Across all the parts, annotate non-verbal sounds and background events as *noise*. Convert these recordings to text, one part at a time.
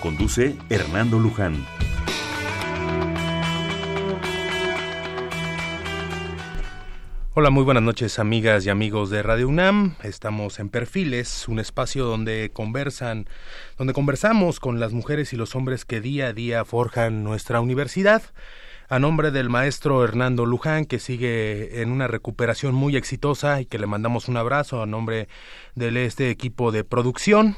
Conduce Hernando Luján. Hola, muy buenas noches amigas y amigos de Radio UNAM. Estamos en Perfiles, un espacio donde conversan, donde conversamos con las mujeres y los hombres que día a día forjan nuestra universidad. A nombre del maestro Hernando Luján, que sigue en una recuperación muy exitosa y que le mandamos un abrazo a nombre de este equipo de producción.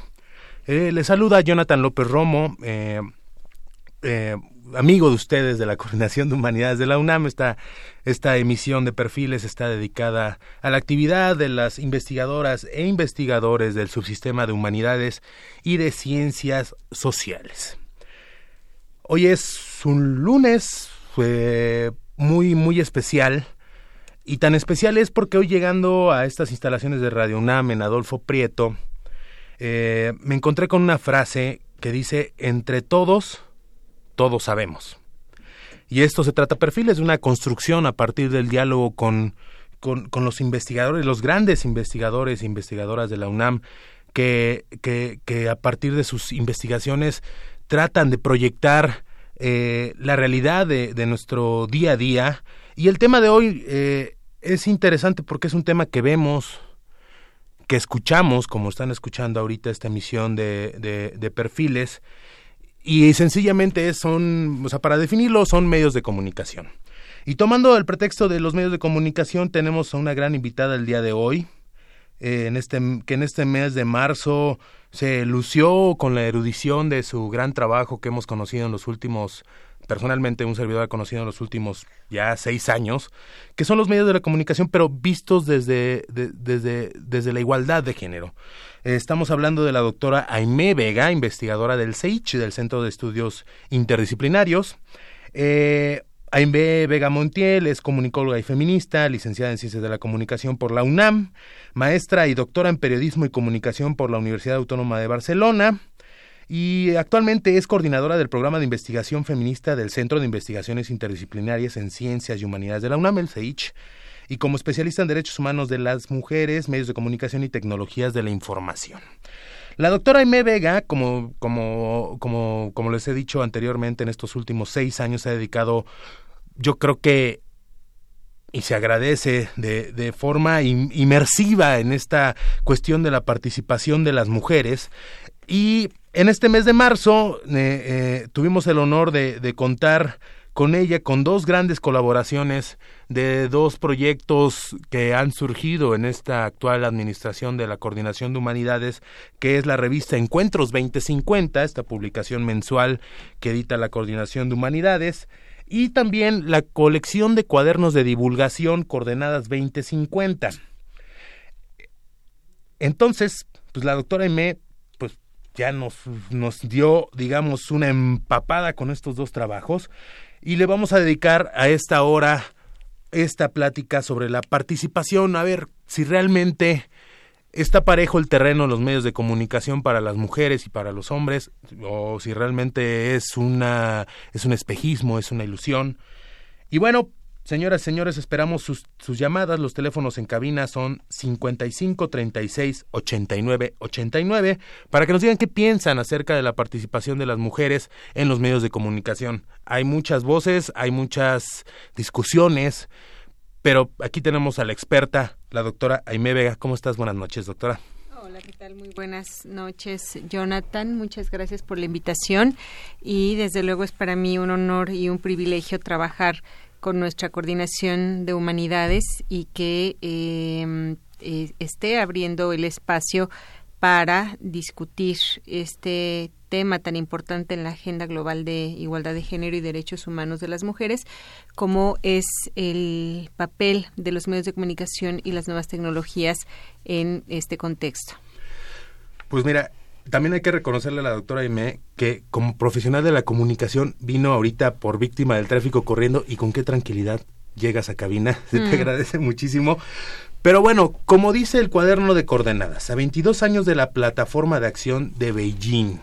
Eh, le saluda Jonathan López Romo, eh, eh, amigo de ustedes de la *laughs* Coordinación de Humanidades de la UNAM. Esta, esta emisión de perfiles está dedicada a la actividad de las investigadoras e investigadores del subsistema de humanidades y de ciencias sociales. Hoy es un lunes muy, muy especial. Y tan especial es porque hoy llegando a estas instalaciones de Radio UNAM en Adolfo Prieto, eh, me encontré con una frase que dice, entre todos, todos sabemos. Y esto se trata perfiles de una construcción a partir del diálogo con, con, los investigadores, los grandes investigadores e investigadoras de la UNAM, que, que, que a partir de sus investigaciones tratan de proyectar eh, la realidad de, de, nuestro día a día. Y el tema de hoy eh, es interesante porque es un tema que vemos, que escuchamos, como están escuchando ahorita esta emisión de, de, perfiles, y sencillamente son, o sea, para definirlo, son medios de comunicación. Y tomando el pretexto de los medios de comunicación, tenemos a una gran invitada el día de hoy, eh, en este, que en este mes de marzo se lució con la erudición de su gran trabajo que hemos conocido en los últimos personalmente un servidor ha conocido en los últimos ya seis años, que son los medios de la comunicación, pero vistos desde, desde, desde la igualdad de género. estamos hablando de la doctora Aimé Vega, investigadora del CEICH, del Centro de Estudios Interdisciplinarios. Eh, Vega Montiel es comunicóloga y feminista, licenciada en Ciencias de la Comunicación por la UNAM, maestra y doctora en Periodismo y Comunicación por la Universidad Autónoma de Barcelona y actualmente es coordinadora del programa de investigación feminista del Centro de Investigaciones Interdisciplinarias en Ciencias y Humanidades de la UNAM, el CEICH, y como especialista en derechos humanos de las mujeres, medios de comunicación y tecnologías de la información. La doctora Aime Vega, como, como, como, como les he dicho anteriormente, en estos últimos seis años se ha dedicado, yo creo que y se agradece de, de forma inmersiva en esta cuestión de la participación de las mujeres y en este mes de marzo eh, eh, tuvimos el honor de, contar con ella con dos grandes colaboraciones de dos proyectos que han surgido en esta actual administración de la Coordinación de Humanidades, que es la revista Encuentros 2050, esta publicación mensual que edita la Coordinación de Humanidades, y también la colección de cuadernos de divulgación Coordenadas 2050. Entonces, pues la doctora M ya nos, nos dio, digamos, una empapada con estos dos trabajos y le vamos a dedicar a esta hora esta plática sobre la participación, a ver si realmente está parejo el terreno en los medios de comunicación para las mujeres y para los hombres o si realmente es una es un espejismo, es una ilusión. Y bueno, Señoras y señores, esperamos sus, sus, llamadas. Los teléfonos en cabina son 55 36 89 89 para que nos digan qué piensan acerca de la participación de las mujeres en los medios de comunicación. Hay muchas voces, hay muchas discusiones, pero aquí tenemos a la experta, la doctora Aime Vega. ¿Cómo estás? Buenas noches, doctora. Hola, ¿qué tal? Muy buenas noches, Jonathan. Muchas gracias por la invitación y desde luego es para mí un honor y un privilegio trabajar con nuestra coordinación de humanidades y que em, eh, esté abriendo el espacio para discutir este tema tan importante en la agenda global de igualdad de género y derechos humanos de las mujeres, como es el papel de los medios de comunicación y las nuevas tecnologías en este contexto. Pues mira, también hay que reconocerle a la doctora Aime que como profesional de la comunicación vino ahorita por víctima del tráfico corriendo y con qué tranquilidad llegas a cabina. *laughs* Se te mm. agradece muchísimo. Pero bueno, como dice el cuaderno de coordenadas, a 22 años de la plataforma de acción de Beijing.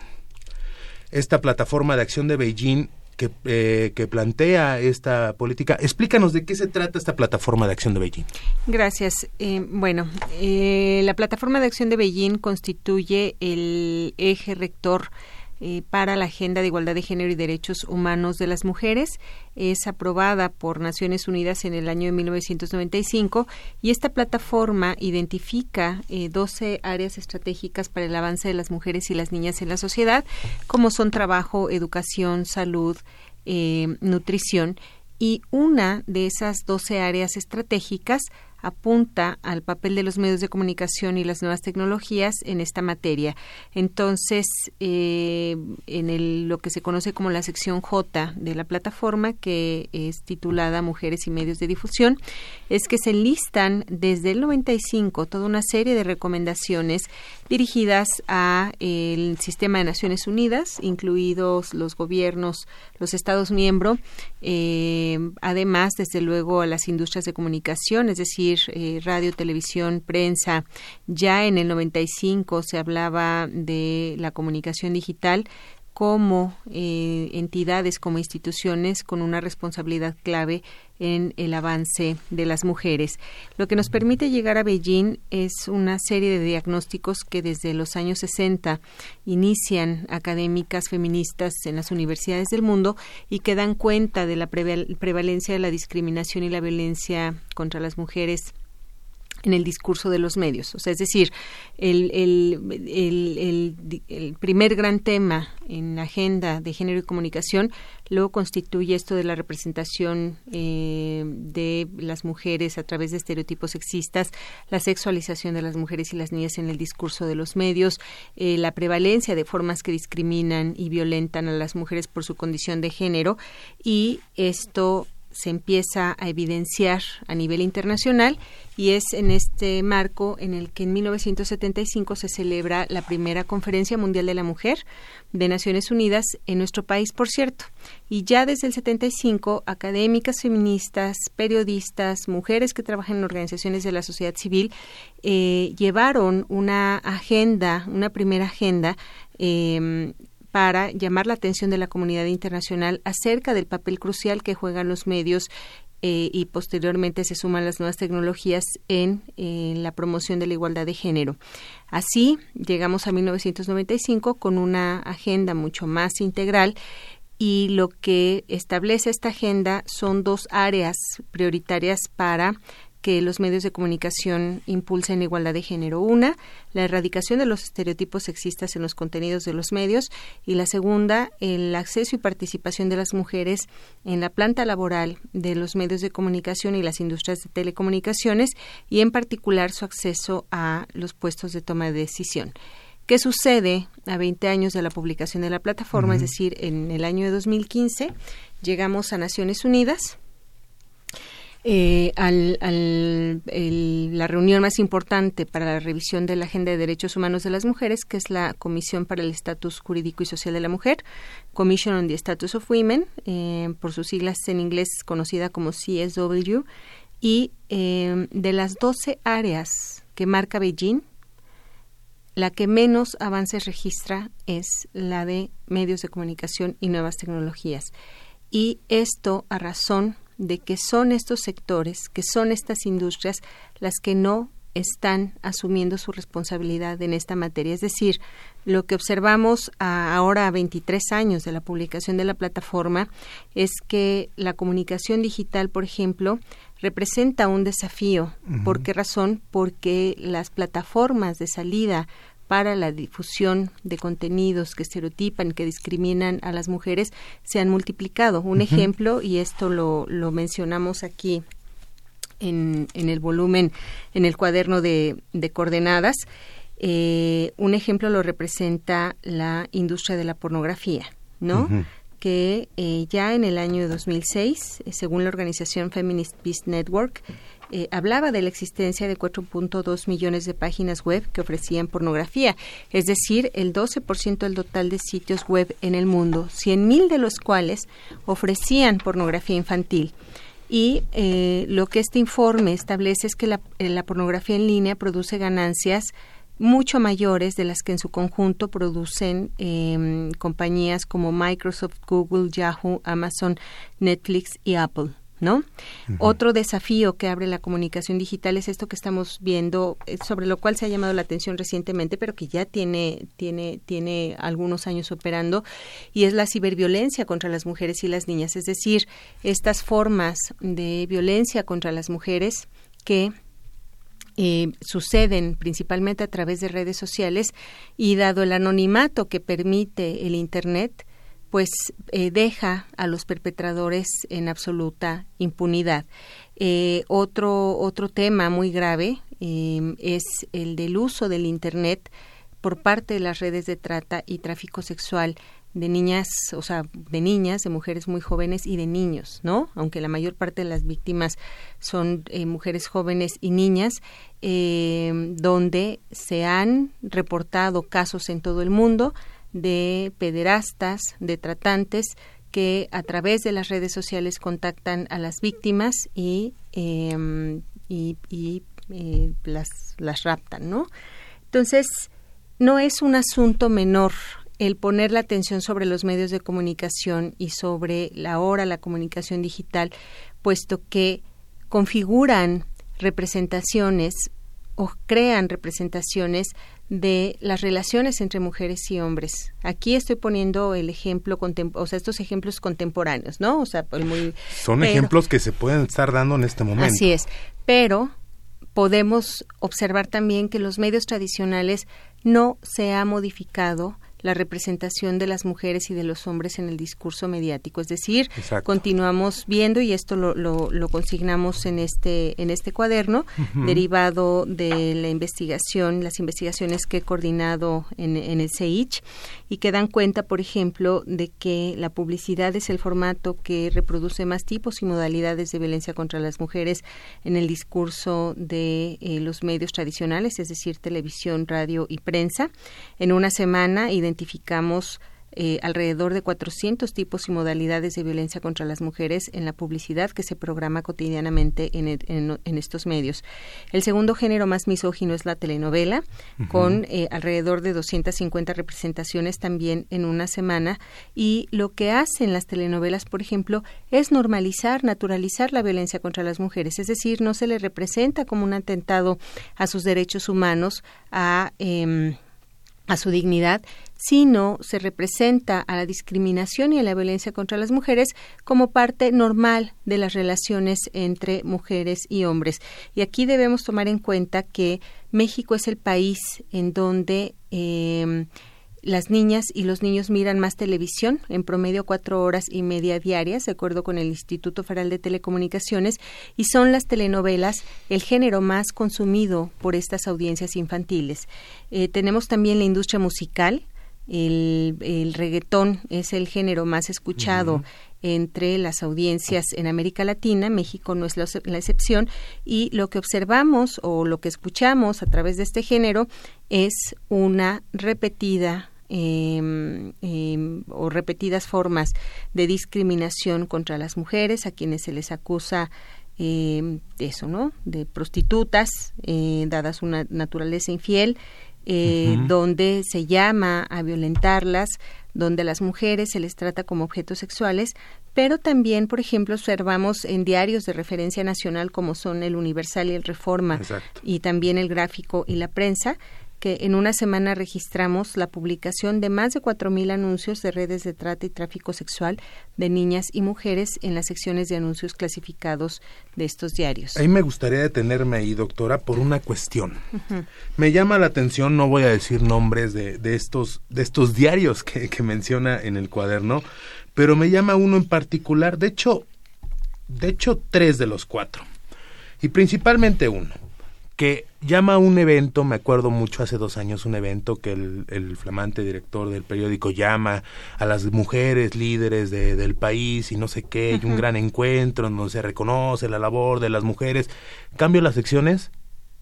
Esta plataforma de acción de Beijing que, eh, que, plantea esta política. Explícanos de qué se trata esta plataforma de acción de Beijing. Gracias. Eh, bueno, eh, la plataforma de acción de Beijing constituye el eje rector eh, para la Agenda de Igualdad de Género y Derechos Humanos de las Mujeres. Es aprobada por Naciones Unidas en el año de 1995 y esta plataforma identifica eh, 12 áreas estratégicas para el avance de las mujeres y las niñas en la sociedad, como son trabajo, educación, salud, eh, nutrición. Y una de esas 12 áreas estratégicas apunta al papel de los medios de comunicación y las nuevas tecnologías en esta materia. Entonces, eh, en lo que se conoce como la sección J de la plataforma, que es titulada Mujeres y Medios de Difusión, es que se listan desde el 95 toda una serie de recomendaciones dirigidas a el sistema de Naciones Unidas, incluidos los gobiernos, los Estados miembros, eh, además, desde luego, a las industrias de comunicación, es decir, eh, radio, televisión, prensa. Ya en el 95 se hablaba de la comunicación digital como eh, entidades, como instituciones con una responsabilidad clave en el avance de las mujeres. Lo que nos permite llegar a Beijing es una serie de diagnósticos que desde los años 60 inician académicas feministas en las universidades del mundo y que dan cuenta de la prevalencia de la discriminación y la violencia contra las mujeres en el discurso de los medios. O sea, es decir, el, el, el, primer gran tema en la agenda de género y comunicación lo constituye esto de la representación eh, de las mujeres a través de estereotipos sexistas, la sexualización de las mujeres y las niñas en el discurso de los medios, eh, la prevalencia de formas que discriminan y violentan a las mujeres por su condición de género y esto se empieza a evidenciar a nivel internacional y es en este marco en el que en 1975 se celebra la primera Conferencia Mundial de la Mujer de Naciones Unidas en nuestro país, por cierto. Y ya desde el 75, académicas feministas, periodistas, mujeres que trabajan en organizaciones de la sociedad civil eh, llevaron una agenda, una primera agenda eh, para llamar la atención de la comunidad internacional acerca del papel crucial que juegan los medios eh, y posteriormente se suman las nuevas tecnologías en, la promoción de la igualdad de género. Así, llegamos a 1995 con una agenda mucho más integral y lo que establece esta agenda son dos áreas prioritarias para que los medios de comunicación impulsen igualdad de género. Una, la erradicación de los estereotipos sexistas en los contenidos de los medios y la segunda, el acceso y participación de las mujeres en la planta laboral de los medios de comunicación y las industrias de telecomunicaciones y en particular su acceso a los puestos de toma de decisión. ¿Qué sucede a 20 años de la publicación de la plataforma? Es decir, en el año de 2015 llegamos a Naciones Unidas eh, al, la reunión más importante para la revisión de la Agenda de Derechos Humanos de las Mujeres, que es la Comisión para el Estatus Jurídico y Social de la Mujer, Commission on the Status of Women, eh, por sus siglas en inglés conocida como CSW, y eh, de las 12 áreas que marca Beijing, la que menos avances registra es la de medios de comunicación y nuevas tecnologías. Y esto a razón de que son estos sectores, que son estas industrias las que no están asumiendo su responsabilidad en esta materia. Es decir, lo que observamos ahora a 23 años de la publicación de la plataforma es que la comunicación digital, por ejemplo, representa un desafío. ¿Por qué razón? Porque las plataformas de salida para la difusión de contenidos que estereotipan, que discriminan a las mujeres, se han multiplicado. Un ejemplo, y esto lo, lo mencionamos aquí en, en, el volumen, en el cuaderno de, de coordenadas, eh, un ejemplo lo representa la industria de la pornografía, ¿no? que eh, ya en el año 2006, eh, según la organización Feminist Peace Network, eh, hablaba de la existencia de 4.2 millones de páginas web que ofrecían pornografía, es decir, el 12% del total de sitios web en el mundo, 100.000 de los cuales ofrecían pornografía infantil. Y eh, lo que este informe establece es que la, eh, la pornografía en línea produce ganancias mucho mayores de las que en su conjunto producen eh, compañías como Microsoft, Google, Yahoo, Amazon, Netflix y Apple. ¿No? Otro desafío que abre la comunicación digital es esto que estamos viendo, eh, sobre lo cual se ha llamado la atención recientemente, pero que ya tiene, tiene, tiene algunos años operando, y es la ciberviolencia contra las mujeres y las niñas, es decir, estas formas de violencia contra las mujeres que eh, suceden principalmente a través de redes sociales y dado el anonimato que permite el Internet, pues eh, deja a los perpetradores en absoluta impunidad. Eh, otro, otro tema muy grave es el del uso del Internet por parte de las redes de trata y tráfico sexual de niñas, o sea, de niñas, de mujeres muy jóvenes y de niños, ¿no? Aunque la mayor parte de las víctimas son eh, mujeres jóvenes y niñas, eh, donde se han reportado casos en todo el mundo de pederastas, de tratantes que a través de las redes sociales contactan a las víctimas y, em, y, y eh, las, las raptan, ¿no? Entonces, no es un asunto menor el poner la atención sobre los medios de comunicación y sobre la hora la comunicación digital, puesto que configuran representaciones o crean representaciones de las relaciones entre mujeres y hombres. Aquí estoy poniendo el ejemplo, o sea, estos ejemplos contemporáneos, ¿no? O sea, pues muy... Son ejemplos que se pueden estar dando en este momento. Así es, pero podemos observar también que los medios tradicionales no se ha modificado la representación de las mujeres y de los hombres en el discurso mediático. Es decir, continuamos viendo, y esto lo, lo, consignamos en este, en este cuaderno, derivado de la investigación, las investigaciones que he coordinado en, en el CEICH, y que dan cuenta, por ejemplo, de que la publicidad es el formato que reproduce más tipos y modalidades de violencia contra las mujeres en el discurso de eh, los medios tradicionales, es decir, televisión, radio y prensa. En una semana, y identificamos eh, alrededor de 400 tipos y modalidades de violencia contra las mujeres en la publicidad que se programa cotidianamente en, estos medios. El segundo género más misógino es la telenovela, con eh, alrededor de 250 representaciones también en una semana. Y lo que hacen las telenovelas, por ejemplo, es normalizar, naturalizar la violencia contra las mujeres. Es decir, no se le representa como un atentado a sus derechos humanos, a... Em, a su dignidad, sino se representa a la discriminación y a la violencia contra las mujeres como parte normal de las relaciones entre mujeres y hombres. Y aquí debemos tomar en cuenta que México es el país en donde eh, las niñas y los niños miran más televisión, en promedio cuatro horas y media diarias, de acuerdo con el Instituto Federal de Telecomunicaciones, y son las telenovelas el género más consumido por estas audiencias infantiles. Eh, tenemos también la industria musical, el, el, reggaetón es el género más escuchado entre las audiencias en América Latina, México no es la, excepción, y lo que observamos o lo que escuchamos a través de este género es una repetida em, em, o repetidas formas de discriminación contra las mujeres a quienes se les acusa eh, eso, ¿no? De prostitutas, eh, dadas una naturaleza infiel, eh, donde se llama a violentarlas, donde a las mujeres se les trata como objetos sexuales, pero también, por ejemplo, observamos en diarios de referencia nacional como son el Universal y el Reforma y también el Gráfico y la Prensa, que en una semana registramos la publicación de más de 4.000 anuncios de redes de trata y tráfico sexual de niñas y mujeres en las secciones de anuncios clasificados de estos diarios. Ahí me gustaría detenerme ahí, doctora, por una cuestión. Me llama la atención, no voy a decir nombres de, de estos, de estos diarios que, que menciona en el cuaderno, pero me llama uno en particular, de hecho, de hecho tres de los cuatro, y principalmente uno que llama a un evento, me acuerdo mucho hace dos años, un evento que el, flamante director del periódico llama a las mujeres líderes del país y no sé qué, y un gran encuentro en donde se reconoce la labor de las mujeres. Cambio las secciones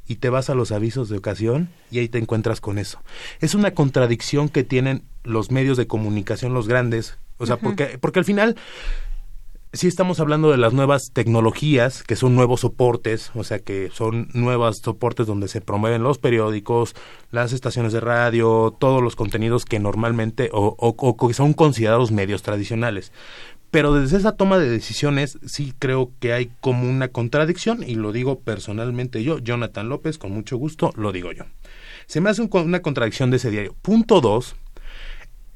y te vas a los avisos de ocasión y ahí te encuentras con eso. Es una contradicción que tienen los medios de comunicación, los grandes, o sea, porque, porque al final sí estamos hablando de las nuevas tecnologías, que son nuevos soportes, o sea, que son nuevos soportes donde se promueven los periódicos, las estaciones de radio, todos los contenidos que normalmente o, que son considerados medios tradicionales. Pero desde esa toma de decisiones sí creo que hay como una contradicción y lo digo personalmente yo, Jonathan López, con mucho gusto, lo digo yo. Se me hace una contradicción de ese diario. Punto dos,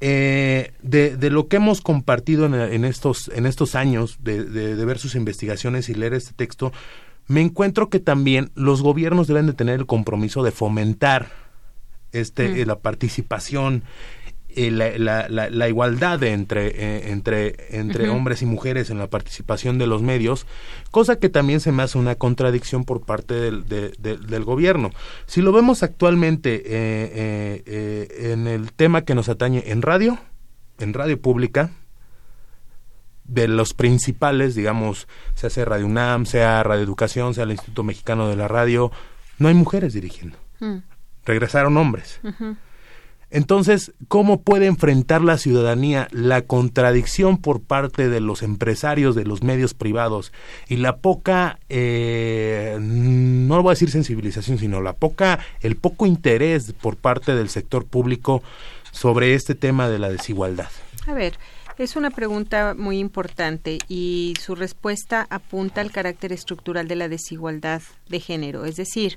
eh, de, de, lo que hemos compartido en, estos, en estos años de, de, ver sus investigaciones y leer este texto, me encuentro que también los gobiernos deben de tener el compromiso de fomentar este, mm. la participación eh, la, la, la, igualdad entre, eh, entre, entre hombres y mujeres en la participación de los medios, cosa que también se me hace una contradicción por parte del, del gobierno. Si lo vemos actualmente eh, en el tema que nos atañe en radio, en radio pública, de los principales, digamos, se hace Radio UNAM, sea Radio Educación, sea el Instituto Mexicano de la Radio, no hay mujeres dirigiendo. Mm. Regresaron hombres. Entonces, ¿cómo puede enfrentar la ciudadanía la contradicción por parte de los empresarios de los medios privados y la poca, eh, no voy a decir sensibilización, sino la poca, el poco interés por parte del sector público sobre este tema de la desigualdad? A ver, es una pregunta muy importante y su respuesta apunta al carácter estructural de la desigualdad de género. Es decir,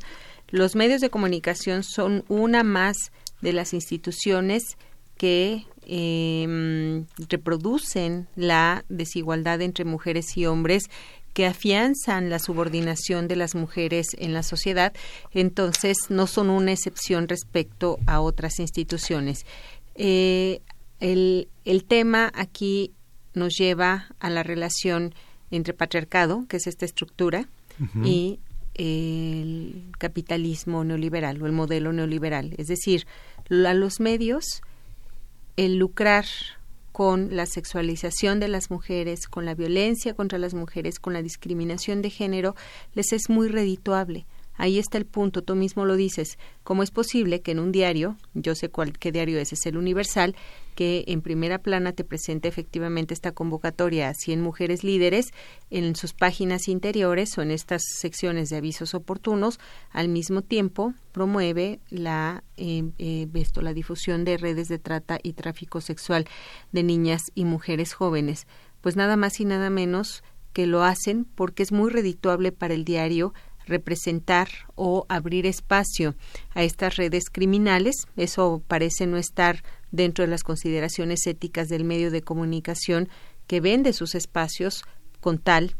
los medios de comunicación son una más de las instituciones que em, reproducen la desigualdad entre mujeres y hombres que afianzan la subordinación de las mujeres en la sociedad, entonces no son una excepción respecto a otras instituciones. Eh, el, el tema aquí nos lleva a la relación entre patriarcado, que es esta estructura, y el capitalismo neoliberal o el modelo neoliberal. Es decir, a los medios el lucrar con la sexualización de las mujeres, con la violencia contra las mujeres, con la discriminación de género, les es muy redituable. Ahí está el punto, tú mismo lo dices. ¿Cómo es posible que en un diario, yo sé cuál, qué diario es, es el Universal, que en primera plana te presente efectivamente esta convocatoria a 100 mujeres líderes en sus páginas interiores o en estas secciones de avisos oportunos, al mismo tiempo promueve la, eh, eh, esto, la difusión de redes de trata y tráfico sexual de niñas y mujeres jóvenes. Pues nada más y nada menos que lo hacen porque es muy redituable para el diario representar o abrir espacio a estas redes criminales. Eso parece no estar dentro de las consideraciones éticas del medio de comunicación que vende sus espacios con tal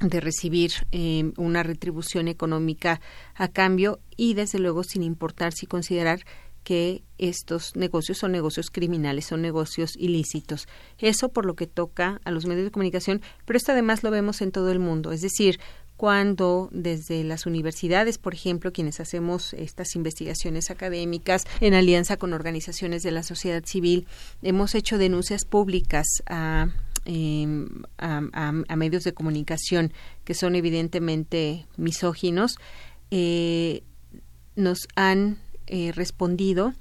de recibir eh, una retribución económica a cambio y desde luego sin importar si considerar que estos negocios son negocios criminales, son negocios ilícitos. Eso por lo que toca a los medios de comunicación, pero esto además lo vemos en todo el mundo. Es decir, cuando desde las universidades, por ejemplo, quienes hacemos estas investigaciones académicas en alianza con organizaciones de la sociedad civil, hemos hecho denuncias públicas a em, a, medios de comunicación que son evidentemente misóginos, eh, nos han eh, respondido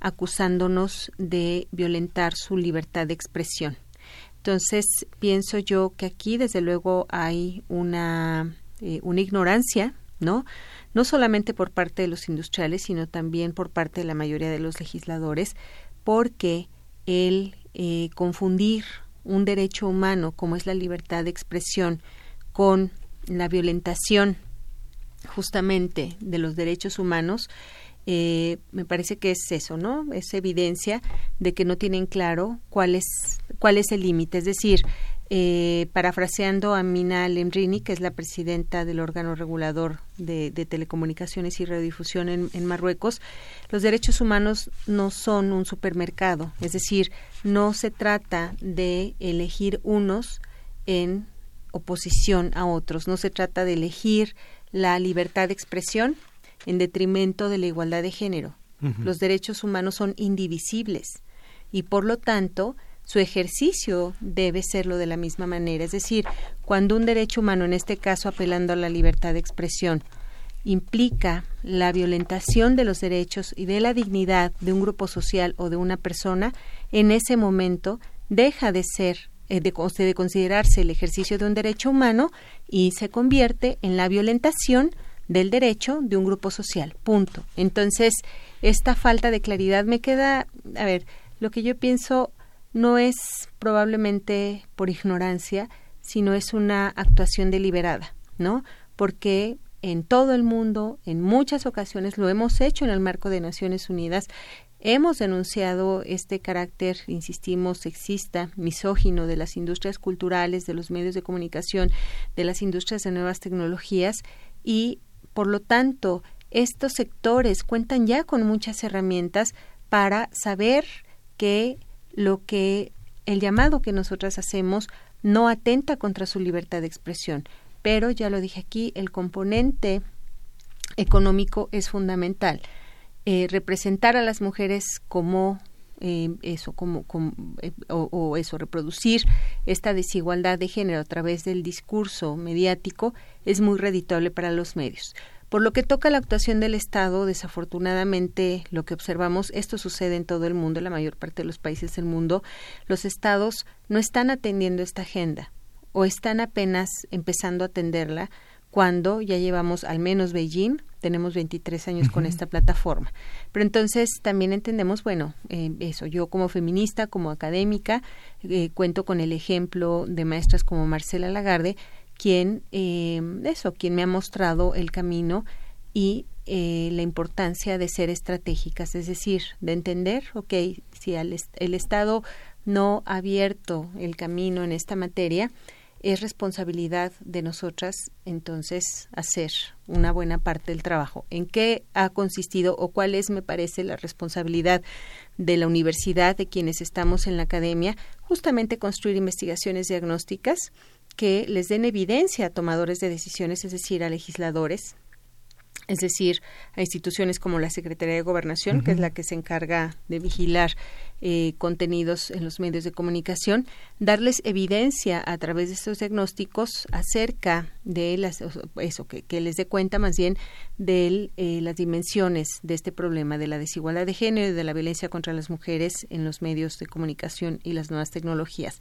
acusándonos de violentar su libertad de expresión. Entonces, pienso yo que aquí, desde luego, hay una eh, una ignorancia, ¿no? No solamente por parte de los industriales, sino también por parte de la mayoría de los legisladores, porque el eh, confundir un derecho humano como es la libertad de expresión con la violentación justamente de los derechos humanos, eh, me parece que es eso, ¿no? Es evidencia de que no tienen claro cuál es, cuál es el límite. Es decir, eh, parafraseando a Mina Lemrini, que es la presidenta del órgano regulador de, telecomunicaciones y radiodifusión en, Marruecos, los derechos humanos no son un supermercado, es decir, no se trata de elegir unos en oposición a otros, no se trata de elegir la libertad de expresión en detrimento de la igualdad de género. Los derechos humanos son indivisibles y por lo tanto su ejercicio debe serlo de la misma manera. Es decir, cuando un derecho humano, en este caso apelando a la libertad de expresión, implica la violentación de los derechos y de la dignidad de un grupo social o de una persona, en ese momento deja de ser eh, de, de considerarse el ejercicio de un derecho humano y se convierte en la violentación del derecho de un grupo social. Punto. Entonces, esta falta de claridad me queda, a ver, lo que yo pienso no es probablemente por ignorancia, sino es una actuación deliberada, ¿no? Porque en todo el mundo, en muchas ocasiones, lo hemos hecho en el marco de Naciones Unidas, Hemos denunciado este carácter, insistimos, sexista, misógino de las industrias culturales, de los medios de comunicación, de las industrias de nuevas tecnologías y, por lo tanto, estos sectores cuentan ya con muchas herramientas para saber que lo que el llamado que nosotras hacemos no atenta contra su libertad de expresión. Pero, ya lo dije aquí, el componente económico es fundamental. Eh, representar a las mujeres como eh, eso, como, eh, o, eso, reproducir esta desigualdad de género a través del discurso mediático es muy reditable para los medios. Por lo que toca la actuación del Estado, desafortunadamente lo que observamos, esto sucede en todo el mundo, en la mayor parte de los países del mundo, los estados no están atendiendo esta agenda o están apenas empezando a atenderla cuando ya llevamos al menos Beijing, tenemos 23 años con esta plataforma. Pero entonces también entendemos, bueno, eh, eso, yo como feminista, como académica, eh, cuento con el ejemplo de maestras como Marcela Lagarde, quien, eh, eso, quien me ha mostrado el camino y la importancia de ser estratégicas, es decir, de entender, ok, si el Estado no ha abierto el camino en esta materia, es responsabilidad de nosotras entonces hacer una buena parte del trabajo. ¿En qué ha consistido o cuál es, me parece, la responsabilidad de la universidad, de quienes estamos en la academia? Justamente construir investigaciones diagnósticas que les den evidencia a tomadores de decisiones, es decir, a legisladores, es decir, a instituciones como la Secretaría de Gobernación, que es la que se encarga de vigilar eh, contenidos en los medios de comunicación, darles evidencia a través de estos diagnósticos acerca de las, eso, que, les dé cuenta más bien de eh, las dimensiones de este problema, de la desigualdad de género y de la violencia contra las mujeres en los medios de comunicación y las nuevas tecnologías.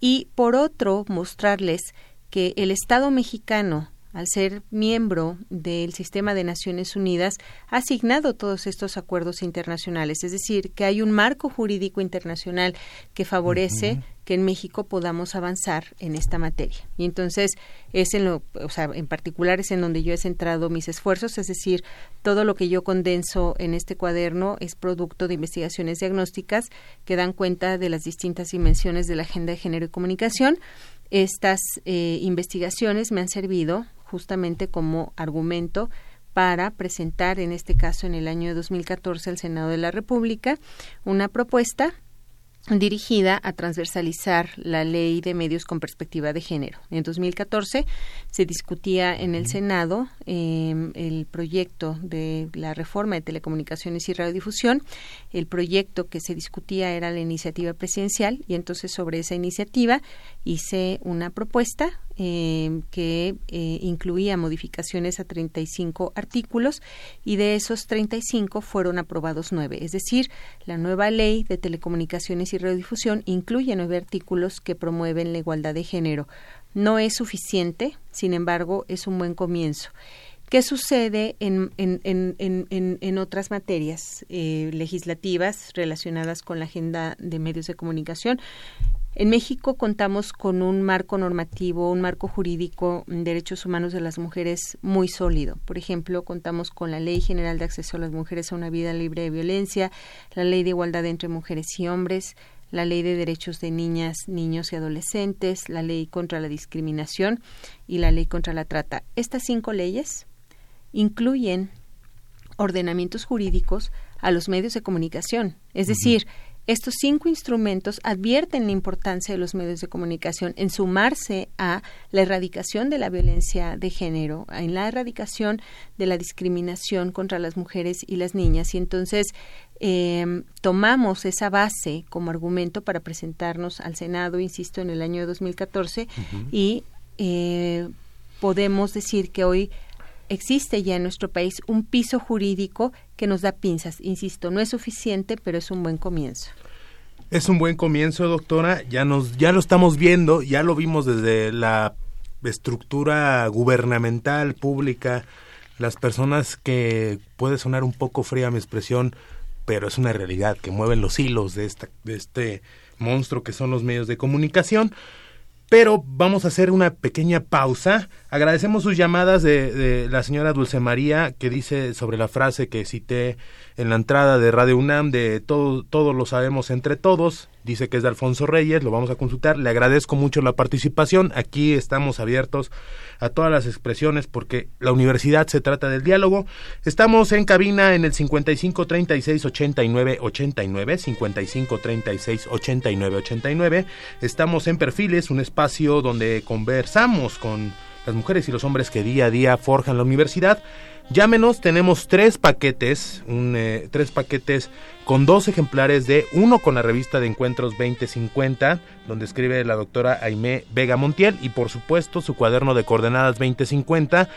Y por otro, mostrarles que el Estado mexicano al ser miembro del sistema de Naciones Unidas, ha asignado todos estos acuerdos internacionales. Es decir, que hay un marco jurídico internacional que favorece que en México podamos avanzar en esta materia. Y entonces es en lo, o sea, en particular es en donde yo he centrado mis esfuerzos, es decir, todo lo que yo condenso en este cuaderno es producto de investigaciones diagnósticas que dan cuenta de las distintas dimensiones de la agenda de género y comunicación. Estas eh, investigaciones me han servido justamente como argumento para presentar, en este caso en el año 2014, al Senado de la República, una propuesta dirigida a transversalizar la ley de medios con perspectiva de género. En 2014 se discutía en el Senado em, el proyecto de la reforma de telecomunicaciones y radiodifusión. El proyecto que se discutía era la iniciativa presidencial y entonces sobre esa iniciativa hice una propuesta eh, que incluía modificaciones a 35 artículos y de esos 35 fueron aprobados nueve. Es decir, la nueva ley de telecomunicaciones y radiodifusión incluye nueve artículos que promueven la igualdad de género. No es suficiente, sin embargo, es un buen comienzo. ¿Qué sucede en, en, en, en otras materias eh, legislativas relacionadas con la agenda de medios de comunicación? En México contamos con un marco normativo, un marco jurídico en derechos humanos de las mujeres muy sólido. Por ejemplo, contamos con la Ley General de Acceso a las Mujeres a una Vida Libre de Violencia, la Ley de Igualdad entre Mujeres y Hombres, la Ley de Derechos de Niñas, Niños y Adolescentes, la Ley contra la Discriminación y la Ley contra la Trata. Estas cinco leyes incluyen ordenamientos jurídicos a los medios de comunicación. Es decir, estos cinco instrumentos advierten la importancia de los medios de comunicación en sumarse a la erradicación de la violencia de género, en la erradicación de la discriminación contra las mujeres y las niñas. Y entonces eh, tomamos esa base como argumento para presentarnos al Senado, insisto, en el año 2014 y eh, podemos decir que hoy existe ya en nuestro país un piso jurídico que nos da pinzas. Insisto, no es suficiente, pero es un buen comienzo. Es un buen comienzo, doctora. Ya nos, ya lo estamos viendo, ya lo vimos desde la estructura gubernamental, pública, las personas que puede sonar un poco fría mi expresión, pero es una realidad que mueven los hilos de, esta, de este monstruo que son los medios de comunicación. Pero vamos a hacer una pequeña pausa. Agradecemos sus llamadas de, de, la señora Dulce María que dice sobre la frase que cité en la entrada de Radio UNAM de todo, todos lo sabemos entre todos. Dice que es de Alfonso Reyes, lo vamos a consultar. Le agradezco mucho la participación. Aquí estamos abiertos a todas las expresiones porque la universidad se trata del diálogo. Estamos en cabina en el 55 36 89 89, 55 36 89 89. Estamos en Perfiles, un espacio donde conversamos con las mujeres y los hombres que día a día forjan la universidad. Llámenos, tenemos tres paquetes, un, eh, tres paquetes con dos ejemplares de uno con la revista de encuentros 2050, donde escribe la doctora Aimé Vega Montiel, y por supuesto su cuaderno de coordenadas 2050,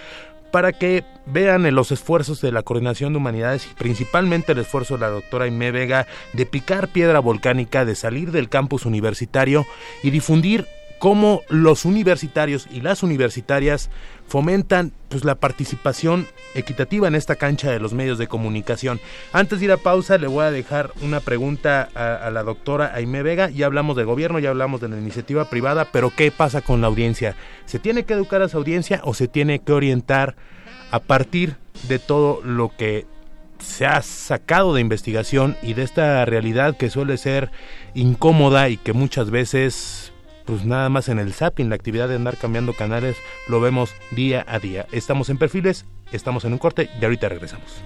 para que vean los esfuerzos de la Coordinación de Humanidades y principalmente el esfuerzo de la doctora Aimé Vega de picar piedra volcánica, de salir del campus universitario y difundir cómo los universitarios y las universitarias fomentan pues la participación equitativa en esta cancha de los medios de comunicación. Antes de ir a pausa le voy a dejar una pregunta a, la doctora Aime Vega. Ya hablamos del gobierno, ya hablamos de la iniciativa privada, pero ¿qué pasa con la audiencia? ¿Se tiene que educar a esa audiencia o se tiene que orientar a partir de todo lo que se ha sacado de investigación y de esta realidad que suele ser incómoda y que muchas veces pues nada más en el zapping, la actividad de andar cambiando canales, lo vemos día a día. Estamos en perfiles, estamos en un corte y ahorita regresamos.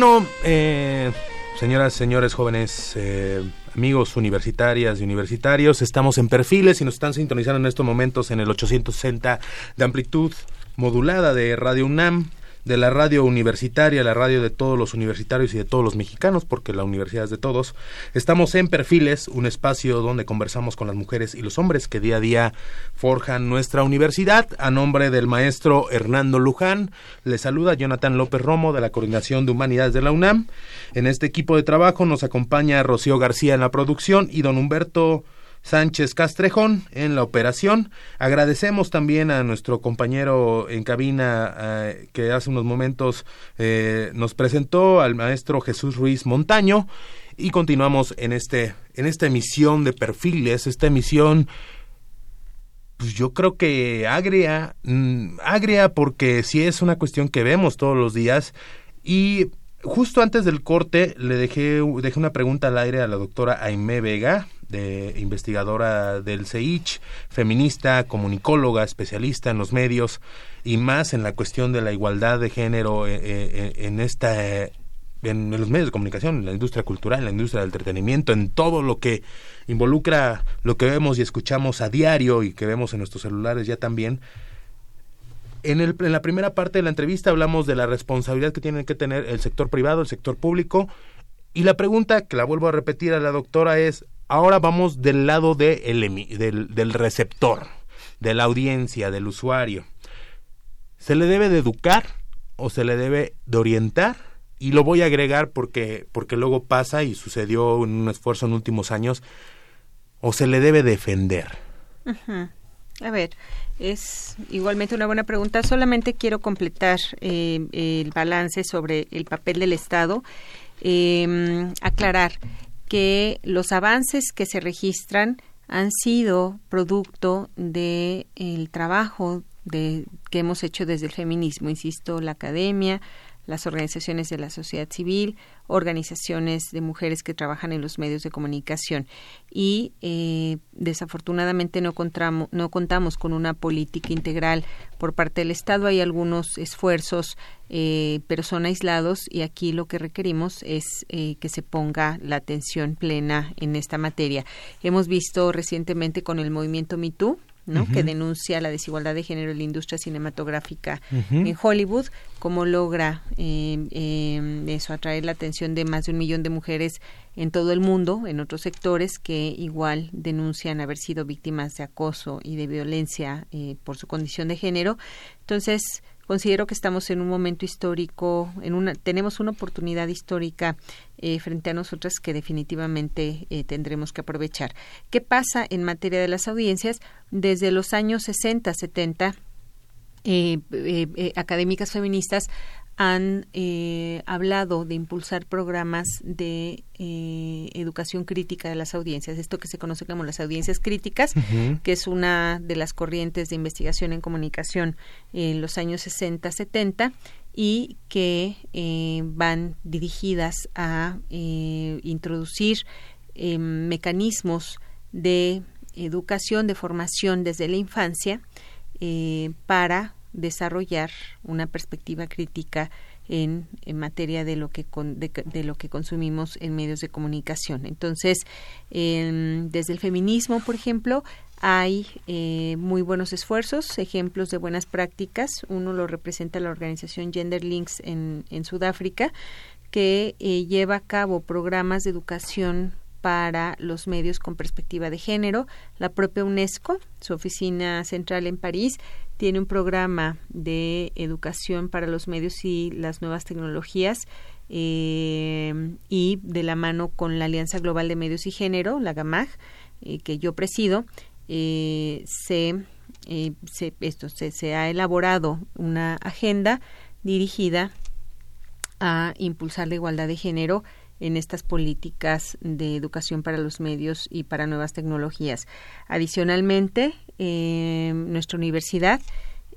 Bueno, eh, señoras, señores, jóvenes, eh, amigos universitarias y universitarios, estamos en perfiles y nos están sintonizando en estos momentos en el 860 de amplitud modulada de Radio UNAM de la radio universitaria, la radio de todos los universitarios y de todos los mexicanos, porque la universidad es de todos. Estamos en Perfiles, un espacio donde conversamos con las mujeres y los hombres que día a día forjan nuestra universidad. A nombre del maestro Hernando Luján, le saluda Jonathan López Romo de la Coordinación de Humanidades de la UNAM. En este equipo de trabajo nos acompaña Rocío García en la producción y don Humberto Sánchez Castrejón en la operación. Agradecemos también a nuestro compañero en cabina eh, que hace unos momentos eh, nos presentó al maestro Jesús Ruiz Montaño. Y continuamos en este en esta emisión de perfiles, esta emisión pues yo creo que agria, mm, agria porque sí es una cuestión que vemos todos los días. Y justo antes del corte le dejé, dejé una pregunta al aire a la doctora Aimé Vega, de investigadora del CEICH, feminista, comunicóloga, especialista en los medios y más en la cuestión de la igualdad de género eh, eh, en esta en los medios de comunicación, en la industria cultural, en la industria del entretenimiento, en todo lo que involucra lo que vemos y escuchamos a diario y que vemos en nuestros celulares ya también. en, el, en la primera parte de la entrevista hablamos de la responsabilidad que tienen que tener el sector privado, el sector público, y la pregunta que la vuelvo a repetir a la doctora es, ahora vamos del lado de del, del receptor, de la audiencia, del usuario. ¿Se le debe de educar o se le debe de orientar? Y lo voy a agregar porque, porque luego pasa y sucedió en un esfuerzo en últimos años, o se le debe defender. A ver, es igualmente una buena pregunta. Solamente quiero completar eh, el balance sobre el papel del Estado. Em, aclarar que los avances que se registran han sido producto del el trabajo de, que hemos hecho desde el feminismo, insisto, la academia, las organizaciones de la sociedad civil, organizaciones de mujeres que trabajan en los medios de comunicación. Y eh, desafortunadamente no, no contamos con una política integral por parte del Estado. Hay algunos esfuerzos, eh, pero son aislados y aquí lo que requerimos es eh, que se ponga la atención plena en esta materia. Hemos visto recientemente con el movimiento MeToo que denuncia la desigualdad de género en la industria cinematográfica en Hollywood, cómo logra eh, eh, eso atraer la atención de más de un millón de mujeres en todo el mundo, en otros sectores que igual denuncian haber sido víctimas de acoso y de violencia eh, por su condición de género. Entonces, considero que estamos en un momento histórico, en una, tenemos una oportunidad histórica eh, frente a nosotras que definitivamente eh, tendremos que aprovechar. ¿Qué pasa en materia de las audiencias? Desde los años 60, 70, eh, académicas feministas han eh, hablado de impulsar programas de eh, educación crítica de las audiencias, esto que se conoce como las audiencias críticas, que es una de las corrientes de investigación en comunicación en los años 60-70 y que eh, van dirigidas a introducir mecanismos de educación, de formación desde la infancia para desarrollar una perspectiva crítica en, en materia de lo que de, lo que consumimos en medios de comunicación. Entonces, desde el feminismo, por ejemplo, hay eh, muy buenos esfuerzos, ejemplos de buenas prácticas. Uno lo representa la organización Gender Links en, en Sudáfrica, que eh, lleva a cabo programas de educación para los medios con perspectiva de género. La propia UNESCO, su oficina central en París, tiene un programa de educación para los medios y las nuevas tecnologías eh, y de la mano con la Alianza Global de Medios y Género, la GAMAG, eh, que yo presido, eh, se, esto, se, se ha elaborado una agenda dirigida a impulsar la igualdad de género en estas políticas de educación para los medios y para nuevas tecnologías. Adicionalmente, eh, nuestra universidad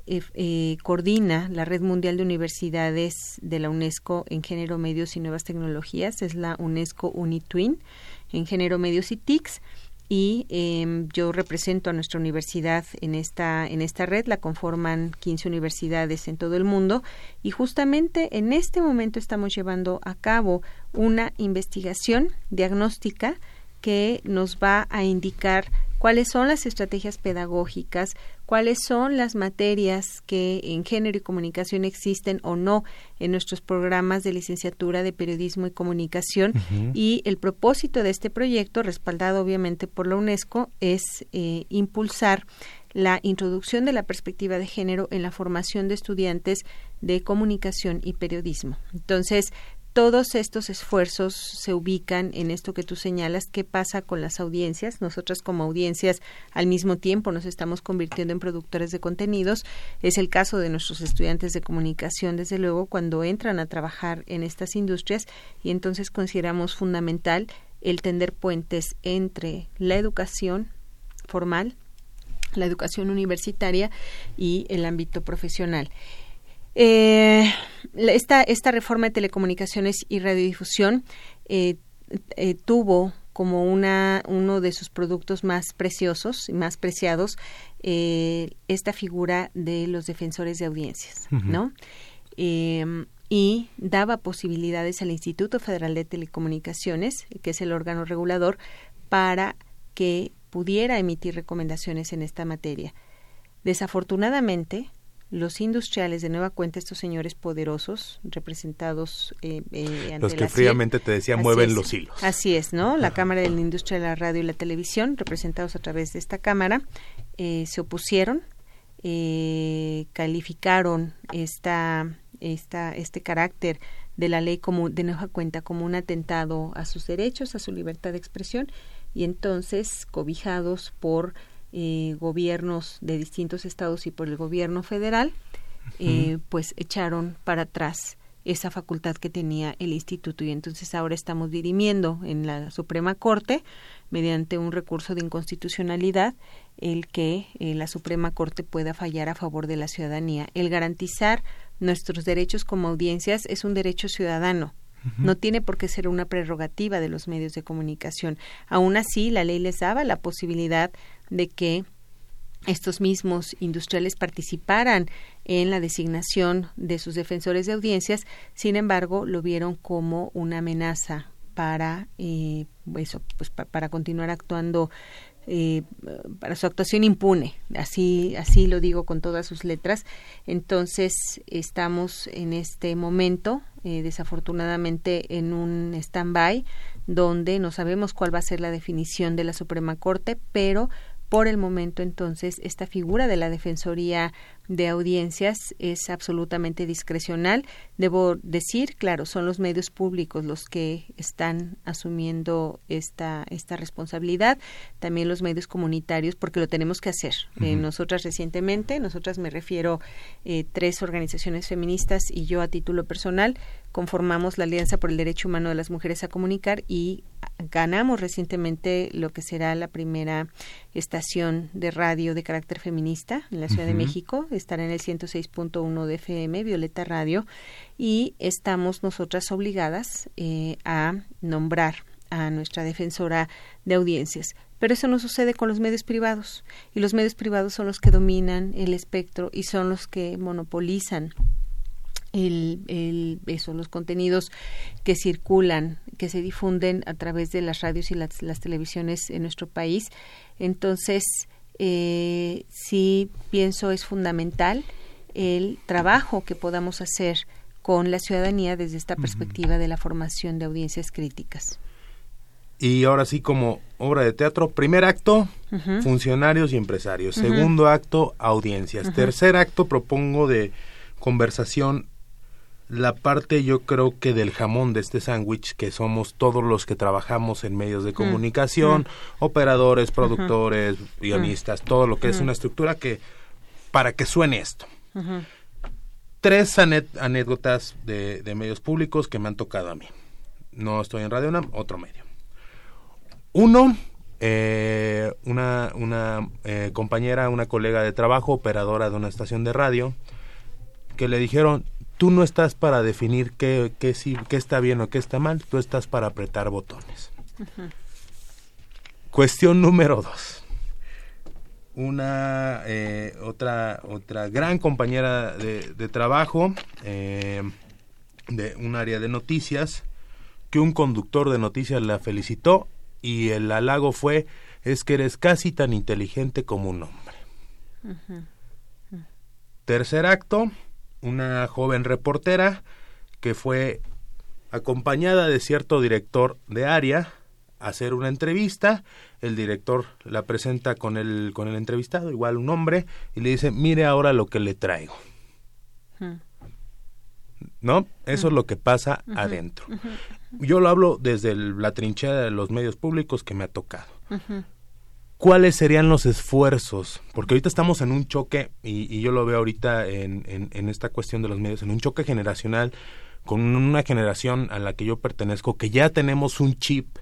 eh, eh, coordina la Red Mundial de Universidades de la UNESCO en Género, Medios y Nuevas Tecnologías, es la UNESCO UniTwin en Género, Medios y TICS y em, yo represento a nuestra universidad en esta en esta red la conforman 15 universidades en todo el mundo y justamente en este momento estamos llevando a cabo una investigación diagnóstica que nos va a indicar cuáles son las estrategias pedagógicas, cuáles son las materias que en género y comunicación existen o no en nuestros programas de licenciatura de periodismo y comunicación y el propósito de este proyecto, respaldado obviamente por la UNESCO, es eh, impulsar la introducción de la perspectiva de género en la formación de estudiantes de comunicación y periodismo. Entonces, todos estos esfuerzos se ubican en esto que tú señalas, qué pasa con las audiencias. Nosotras como audiencias al mismo tiempo nos estamos convirtiendo en productores de contenidos. Es el caso de nuestros estudiantes de comunicación, desde luego, cuando entran a trabajar en estas industrias y entonces consideramos fundamental el tender puentes entre la educación formal, la educación universitaria y el ámbito profesional. Eh, esta, esta reforma de telecomunicaciones y radiodifusión eh, eh, tuvo como una, uno de sus productos más preciosos y más preciados esta figura de los defensores de audiencias, ¿no? Y daba posibilidades al Instituto Federal de Telecomunicaciones, que es el órgano regulador, para que pudiera emitir recomendaciones en esta materia. Desafortunadamente, los industriales de nueva cuenta, estos señores poderosos representados eh, eh, ante los que fríamente te decía mueven los hilos. Así es, ¿no? La Cámara de la Industria de la Radio y la Televisión, representados a través de esta Cámara, eh, se opusieron, calificaron esta, esta, este carácter de la ley como de nueva cuenta como un atentado a sus derechos, a su libertad de expresión y entonces cobijados por eh, gobiernos de distintos estados y por el gobierno federal, eh, pues echaron para atrás esa facultad que tenía el instituto y entonces ahora estamos dirimiendo en la Suprema Corte mediante un recurso de inconstitucionalidad el que eh, la Suprema Corte pueda fallar a favor de la ciudadanía. El garantizar nuestros derechos como audiencias es un derecho ciudadano. No tiene por qué ser una prerrogativa de los medios de comunicación. Aún así, la ley les daba la posibilidad de que estos mismos industriales participaran en la designación de sus defensores de audiencias, sin embargo, lo vieron como una amenaza para eh, eso, pues para continuar actuando eh, para su actuación impune, así, así lo digo con todas sus letras. Entonces, estamos en este momento, eh, desafortunadamente, en un stand-by donde no sabemos cuál va a ser la definición de la Suprema Corte, pero por el momento, entonces, esta figura de la Defensoría de Audiencias es absolutamente discrecional. Debo decir, claro, son los medios públicos los que están asumiendo esta, esta responsabilidad, también los medios comunitarios, porque lo tenemos que hacer. Eh, nosotras recientemente, nosotras me refiero eh, tres organizaciones feministas y yo a título personal, conformamos la Alianza por el Derecho Humano de las Mujeres a Comunicar y ganamos recientemente lo que será la primera estación de radio de carácter feminista en la Ciudad de México. Estará en el 106.1 de FM, Violeta Radio, y estamos nosotras obligadas eh, a nombrar a nuestra defensora de audiencias. Pero eso no sucede con los medios privados. Y los medios privados son los que dominan el espectro y son los que monopolizan el, el, eso, los contenidos que circulan, que se difunden a través de las radios y las, las televisiones en nuestro país. Entonces, eh, sí pienso es fundamental el trabajo que podamos hacer con la ciudadanía desde esta perspectiva de la formación de audiencias críticas. Y ahora sí, como obra de teatro, primer acto, funcionarios y empresarios. Segundo acto, audiencias. Tercer acto, propongo de conversación la parte yo creo que del jamón de este sándwich que somos todos los que trabajamos en medios de mm, comunicación, mm. operadores, productores, guionistas, mm. todo lo que es una estructura que para que suene esto. Tres anécdotas de, medios públicos que me han tocado a mí. No estoy en Radio UNAM, otro medio. Uno, eh, una, una eh, compañera, una colega de trabajo, operadora de una estación de radio, que le dijeron, tú no estás para definir qué, qué, qué está bien o qué está mal, tú estás para apretar botones. Cuestión número dos. Una eh, otra otra gran compañera de, trabajo eh, de un área de noticias que un conductor de noticias la felicitó y el halago fue es que eres casi tan inteligente como un hombre. Tercer acto, una joven reportera que fue acompañada de cierto director de área a hacer una entrevista. El director la presenta con el, con el entrevistado, igual un hombre, y le dice, mire ahora lo que le traigo. Hmm. ¿No? Eso es lo que pasa adentro. Yo lo hablo desde la trinchera de los medios públicos que me ha tocado cuáles serían los esfuerzos, porque ahorita estamos en un choque, y, yo lo veo ahorita en, en, esta cuestión de los medios, en un choque generacional con una generación a la que yo pertenezco, que ya tenemos un chip,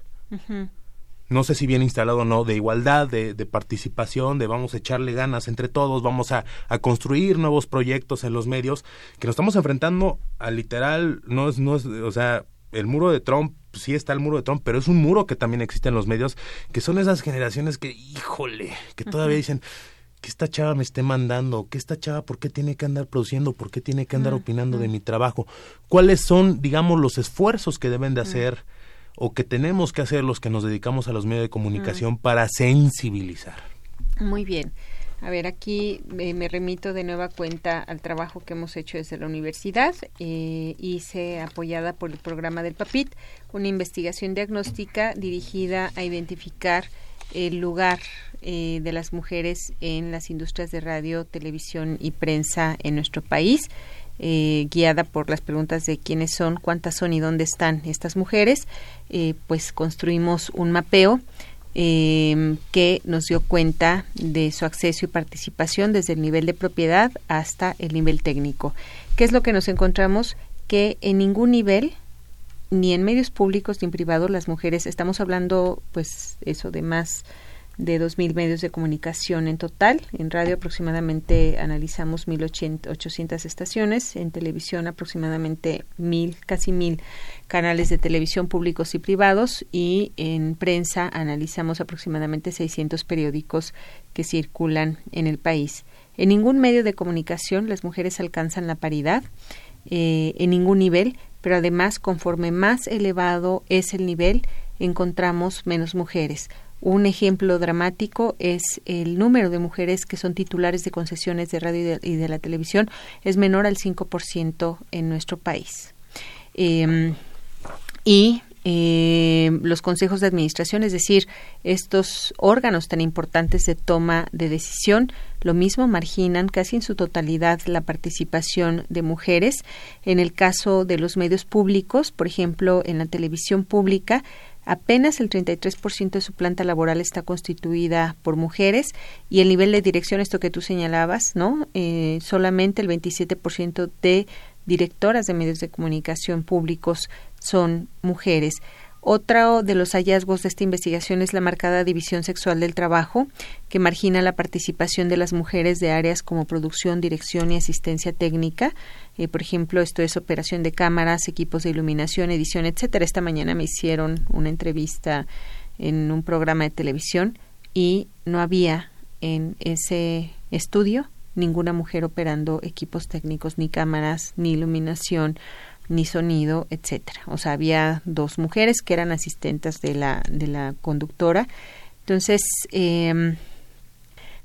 no sé si bien instalado o no, de igualdad, de, de, participación, de vamos a echarle ganas entre todos, vamos a, a, construir nuevos proyectos en los medios, que nos estamos enfrentando a literal, no es, no es, o sea, el muro de Trump, sí está el muro de Trump, pero es un muro que también existe en los medios, que son esas generaciones que, híjole, que todavía dicen, que esta chava me esté mandando, que esta chava, ¿por qué tiene que andar produciendo? ¿Por qué tiene que andar opinando de mi trabajo? ¿Cuáles son, digamos, los esfuerzos que deben de hacer o que tenemos que hacer los que nos dedicamos a los medios de comunicación para sensibilizar? Muy bien. A ver, aquí eh, me remito de nueva cuenta al trabajo que hemos hecho desde la universidad. Eh, hice, apoyada por el programa del PAPIT, una investigación diagnóstica dirigida a identificar el lugar eh, de las mujeres en las industrias de radio, televisión y prensa en nuestro país. guiada por las preguntas de quiénes son, cuántas son y dónde están estas mujeres, pues construimos un mapeo eh, que nos dio cuenta de su acceso y participación desde el nivel de propiedad hasta el nivel técnico. ¿Qué es lo que nos encontramos? Que en ningún nivel, ni en medios públicos ni en privados, las mujeres, estamos hablando pues eso de más de 2.000 medios de comunicación en total. En radio aproximadamente analizamos 1.800 estaciones, en televisión aproximadamente 1.000, casi 1.000 canales de televisión públicos y privados y en prensa analizamos aproximadamente 600 periódicos que circulan en el país. En ningún medio de comunicación las mujeres alcanzan la paridad, eh, en ningún nivel, pero además conforme más elevado es el nivel, encontramos menos mujeres. Un ejemplo dramático es el número de mujeres que son titulares de concesiones de radio y de, la televisión es menor al 5% en nuestro país. Em, y eh, los consejos de administración, es decir, estos órganos tan importantes de toma de decisión, lo mismo marginan casi en su totalidad la participación de mujeres. En el caso de los medios públicos, por ejemplo, en la televisión pública, apenas el 33% de su planta laboral está constituida por mujeres y el nivel de dirección, esto que tú señalabas, ¿no? Eh, solamente el 27% de directoras de medios de comunicación públicos son mujeres. Otro de los hallazgos de esta investigación es la marcada división sexual del trabajo, que margina la participación de las mujeres de áreas como producción, dirección y asistencia técnica. Eh, por ejemplo, esto es operación de cámaras, equipos de iluminación, edición, etcétera. Esta mañana me hicieron una entrevista en un programa de televisión y no había en ese estudio ninguna mujer operando equipos técnicos, ni cámaras, ni iluminación ni sonido, etcétera. O sea, había dos mujeres que eran asistentes de la, de la conductora. Entonces, eh,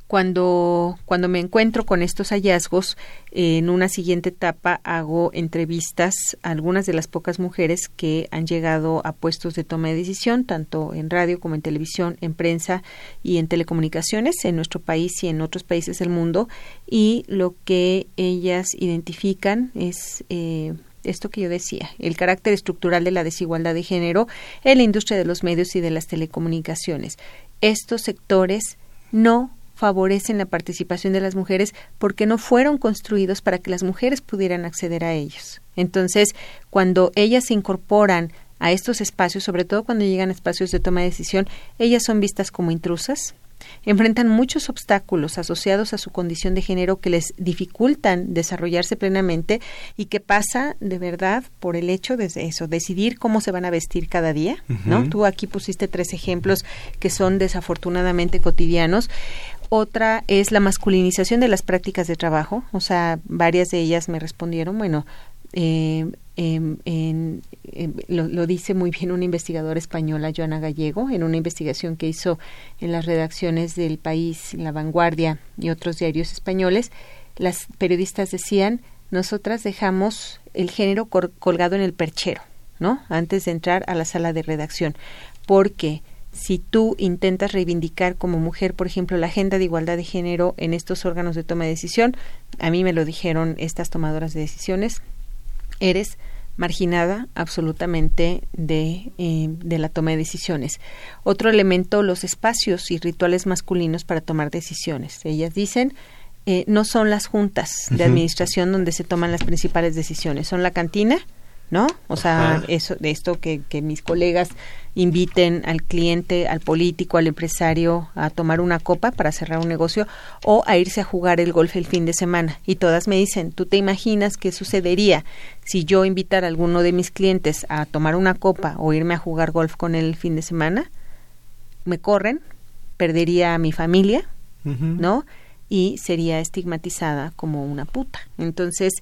cuando, cuando me encuentro con estos hallazgos, en una siguiente etapa hago entrevistas a algunas de las pocas mujeres que han llegado a puestos de toma de decisión, tanto en radio como en televisión, en prensa y en telecomunicaciones en nuestro país y en otros países del mundo. Y lo que ellas identifican es eh, esto que yo decía, el carácter estructural de la desigualdad de género en la industria de los medios y de las telecomunicaciones. Estos sectores no favorecen la participación de las mujeres porque no fueron construidos para que las mujeres pudieran acceder a ellos. Entonces, cuando ellas se incorporan a estos espacios, sobre todo cuando llegan a espacios de toma de decisión, ellas son vistas como intrusas, enfrentan muchos obstáculos asociados a su condición de género que les dificultan desarrollarse plenamente y que pasa de verdad por el hecho de eso, decidir cómo se van a vestir cada día, ¿no? Tú aquí pusiste tres ejemplos que son desafortunadamente cotidianos. Otra es la masculinización de las prácticas de trabajo, o sea, varias de ellas me respondieron, bueno, eh, Em, em, lo, dice muy bien una investigadora española, Joana Gallego, en una investigación que hizo en las redacciones del país, La Vanguardia y otros diarios españoles. Las periodistas decían, nosotras dejamos el género colgado en el perchero, ¿no? Antes de entrar a la sala de redacción, porque si tú intentas reivindicar como mujer, por ejemplo, la agenda de igualdad de género en estos órganos de toma de decisión, a mí me lo dijeron estas tomadoras de decisiones, eres marginada absolutamente de, eh, de, la toma de decisiones. Otro elemento, los espacios y rituales masculinos para tomar decisiones. Ellas dicen, eh, no son las juntas de administración donde se toman las principales decisiones, son la cantina, ¿no? O sea, eso, de esto que, que mis colegas inviten al cliente, al político, al empresario a tomar una copa para cerrar un negocio o a irse a jugar el golf el fin de semana. Y todas me dicen, ¿tú te imaginas qué sucedería si yo invitara a alguno de mis clientes a tomar una copa o irme a jugar golf con él el fin de semana? Me corren, perdería a mi familia, ¿no? Y sería estigmatizada como una puta. Entonces,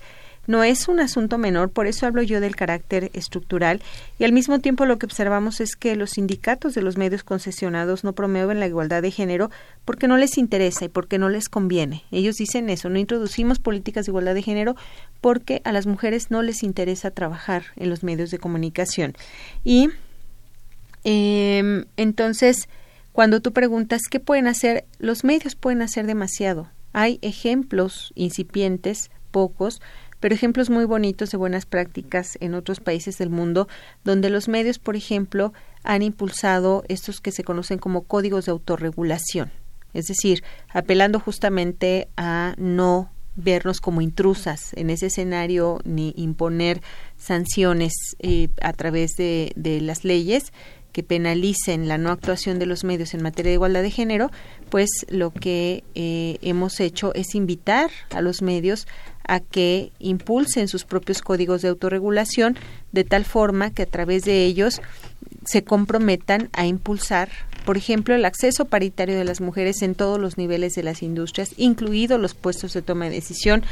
no es un asunto menor, por eso hablo yo del carácter estructural y al mismo tiempo lo que observamos es que los sindicatos de los medios concesionados no promueven la igualdad de género porque no les interesa y porque no les conviene. Ellos dicen eso, no introducimos políticas de igualdad de género porque a las mujeres no les interesa trabajar en los medios de comunicación. Y eh, entonces, cuando tú preguntas qué pueden hacer, los medios pueden hacer demasiado. Hay ejemplos incipientes, pocos, pero ejemplos muy bonitos de buenas prácticas en otros países del mundo, donde los medios, por ejemplo, han impulsado estos que se conocen como códigos de autorregulación, es decir, apelando justamente a no vernos como intrusas en ese escenario ni imponer sanciones eh, a través de, de las leyes que penalicen la no actuación de los medios en materia de igualdad de género, pues lo que eh, hemos hecho es invitar a los medios a que impulsen sus propios códigos de autorregulación de tal forma que a través de ellos se comprometan a impulsar, por ejemplo, el acceso paritario de las mujeres en todos los niveles de las industrias, incluidos los puestos de toma de decisión.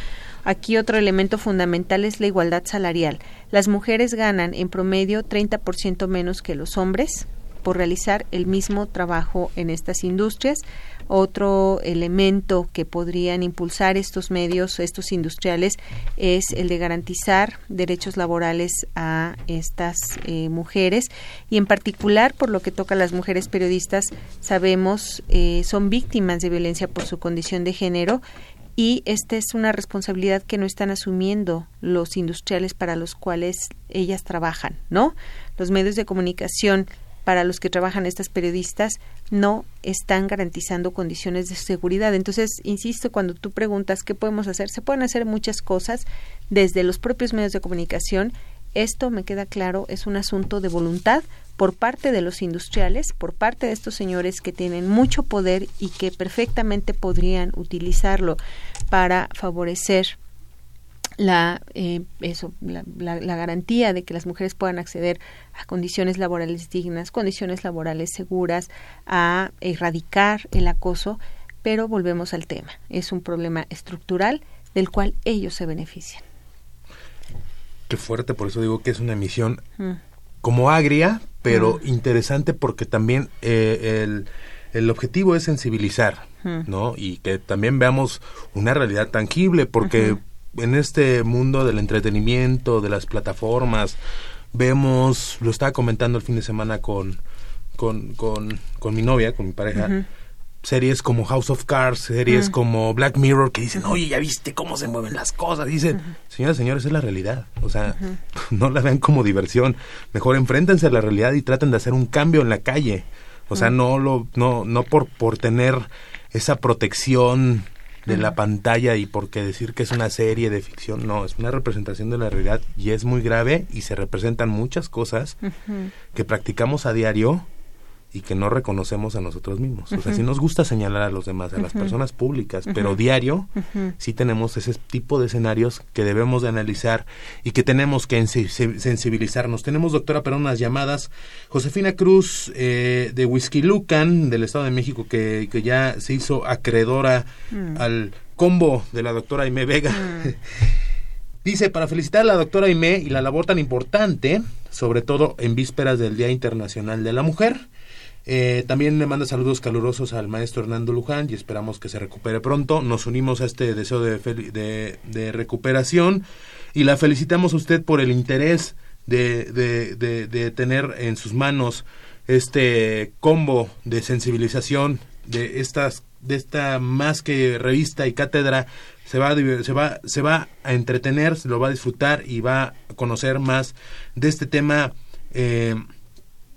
Aquí otro elemento fundamental es la igualdad salarial. Las mujeres ganan en promedio 30% menos que los hombres por realizar el mismo trabajo en estas industrias. Otro elemento que podrían impulsar estos medios, estos industriales, es el de garantizar derechos laborales a estas eh, mujeres y en particular por lo que toca a las mujeres periodistas, sabemos eh, son víctimas de violencia por su condición de género y esta es una responsabilidad que no están asumiendo los industriales para los cuales ellas trabajan, ¿no? Los medios de comunicación para los que trabajan estas periodistas no están garantizando condiciones de seguridad. Entonces, insisto, cuando tú preguntas qué podemos hacer, se pueden hacer muchas cosas desde los propios medios de comunicación. Esto, me queda claro, es un asunto de voluntad por parte de los industriales, por parte de estos señores que tienen mucho poder y que perfectamente podrían utilizarlo para favorecer la, eh, eso, la, garantía de que las mujeres puedan acceder a condiciones laborales dignas, condiciones laborales seguras, a erradicar el acoso, pero volvemos al tema. Es un problema estructural del cual ellos se benefician. Qué fuerte, por eso digo que es una emisión mm. como agria, pero mm. interesante porque también eh, el, el objetivo es sensibilizar, mm. ¿no? Y que también veamos una realidad tangible, porque en este mundo del entretenimiento, de las plataformas, vemos, lo estaba comentando el fin de semana con, con, con, con mi novia, con mi pareja, series como House of Cards, series como Black Mirror, que dicen, oye, ya viste cómo se mueven las cosas. Dicen, señoras y señores, es la realidad. O sea, *laughs* no la vean como diversión. Mejor enfréntense a la realidad y traten de hacer un cambio en la calle. O sea, no, lo, no, no por, por tener esa protección de la pantalla y porque decir que es una serie de ficción, no, es una representación de la realidad y es muy grave y se representan muchas cosas que practicamos a diario y que no reconocemos a nosotros mismos. O sea, sí nos gusta señalar a los demás, a las personas públicas, pero diario sí tenemos ese tipo de escenarios que debemos de analizar y que tenemos que sensibilizarnos. Tenemos, doctora, para unas llamadas. Josefina Cruz eh, de Whisky Lucan, del Estado de México, que, que ya se hizo acreedora mm. al combo de la doctora Aime Vega. Mm. *laughs* Dice, para felicitar a la doctora Aime y la labor tan importante, sobre todo en vísperas del Día Internacional de la Mujer, eh, también le manda saludos calurosos al maestro Hernando Luján y esperamos que se recupere pronto. Nos unimos a este deseo de, de, recuperación y la felicitamos a usted por el interés de, de, tener en sus manos este combo de sensibilización de estas de esta más que revista y cátedra se va, a, se va se va a entretener, se lo va a disfrutar y va a conocer más de este tema eh,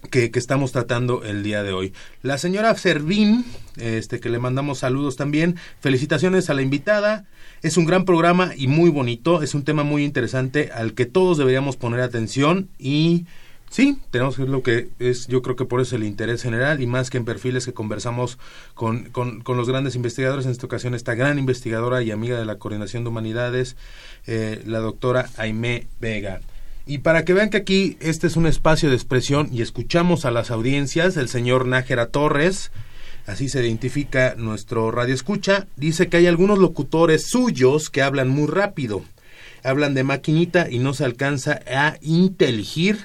que, estamos tratando el día de hoy. La señora Servín, este, que le mandamos saludos también, felicitaciones a la invitada. Es un gran programa y muy bonito, es un tema muy interesante al que todos deberíamos poner atención y sí, tenemos que ver lo que es, yo creo que por eso el interés general y más que en perfiles que conversamos con, con, los grandes investigadores, en esta ocasión esta gran investigadora y amiga de la Coordinación de Humanidades, eh, la doctora Aimé Vega. Y para que vean que aquí este es un espacio de expresión y escuchamos a las audiencias, el señor Nájera Torres, así se identifica nuestro radio escucha, dice que hay algunos locutores suyos que hablan muy rápido. hablan de maquinita y no se alcanza a inteligir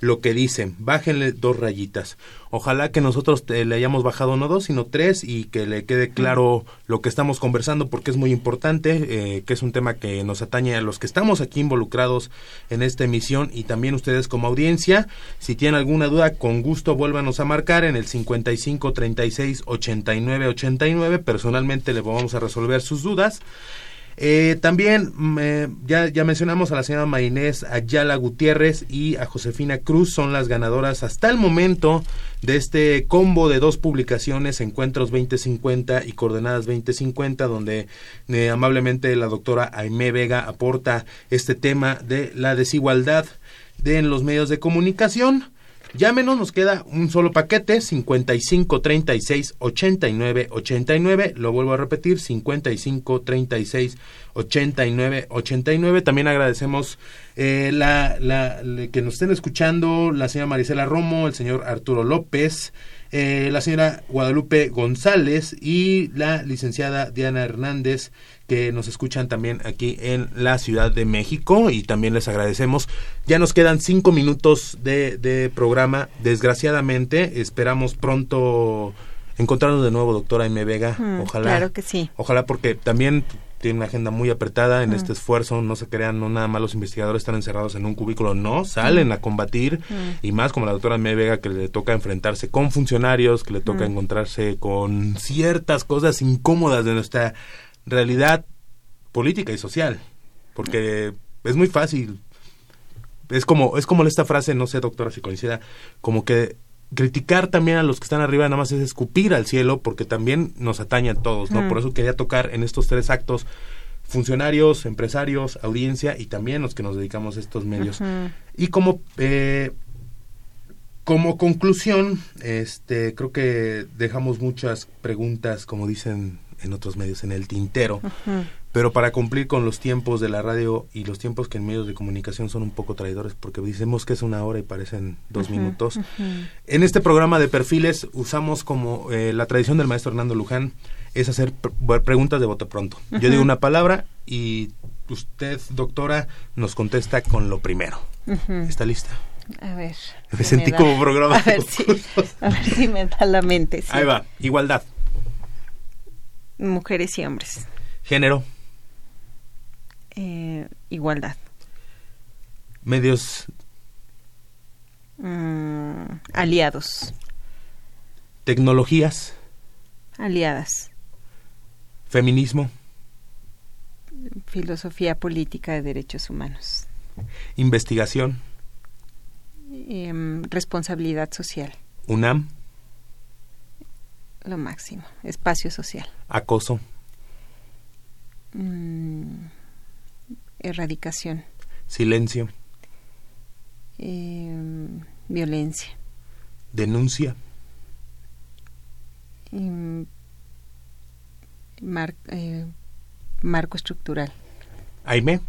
lo que dicen. Bájenle dos rayitas. Ojalá que nosotros le hayamos bajado no dos, sino tres y que le quede claro lo que estamos conversando porque es muy importante, eh, que es un tema que nos atañe a los que estamos aquí involucrados en esta emisión y también ustedes como audiencia. Si tienen alguna duda, con gusto vuélvanos a marcar en el 55 36 89 89. Personalmente le vamos a resolver sus dudas. Eh, también mm, eh, ya, ya mencionamos a la señora Marinés Ayala Gutiérrez y a Josefina Cruz, son las ganadoras hasta el momento de este combo de dos publicaciones, Encuentros 2050 y Coordenadas 2050, donde eh, amablemente la doctora Aimé Vega aporta este tema de la desigualdad de en los medios de comunicación. Llámenos, nos queda un solo paquete, 55 36 89 89. Lo vuelvo a repetir, 55 36 89 89. También agradecemos eh, la, la, que nos estén escuchando la señora Marisela Romo, el señor Arturo López, eh, la señora Guadalupe González y la licenciada Diana Hernández que nos escuchan también aquí en la Ciudad de México y también les agradecemos. Ya nos quedan cinco minutos de, de programa. Desgraciadamente, esperamos pronto encontrarnos de nuevo, doctora M. Vega. Mm, ojalá. Claro que sí. Ojalá porque también tiene una agenda muy apretada en mm. este esfuerzo, no se crean, no nada más los investigadores están encerrados en un cubículo, no, salen mm. a combatir y más como la doctora M. Vega que le toca enfrentarse con funcionarios, que le toca encontrarse con ciertas cosas incómodas de nuestra realidad política y social, porque es muy fácil. Es como es como esta frase, no sé, doctora, si coincida, como que criticar también a los que están arriba nada más es escupir al cielo porque también nos atañe a todos, ¿no? Por eso quería tocar en estos tres actos funcionarios, empresarios, audiencia y también los que nos dedicamos a estos medios. Y como eh, como conclusión, este creo que dejamos muchas preguntas, como dicen en otros medios en el tintero. Pero para cumplir con los tiempos de la radio y los tiempos que en medios de comunicación son un poco traidores, porque decimos que es una hora y parecen dos minutos. En este programa de perfiles usamos como eh, la tradición del maestro Hernando Luján es hacer preguntas de voto pronto. Yo digo una palabra y usted, doctora, nos contesta con lo primero. ¿Está lista? A ver. Me sentí como programa. A ver, *laughs* si, a ver si me da la mente. Ahí va. Igualdad mujeres y hombres. Género. Eh, igualdad. Medios. Mm, aliados. Tecnologías. Aliadas. Feminismo. Filosofía política de derechos humanos. Investigación. Em, responsabilidad social. UNAM lo máximo. Espacio social. Acoso. Mm, erradicación. Silencio. Em, violencia. Denuncia. Em, eh, marco estructural. Aime.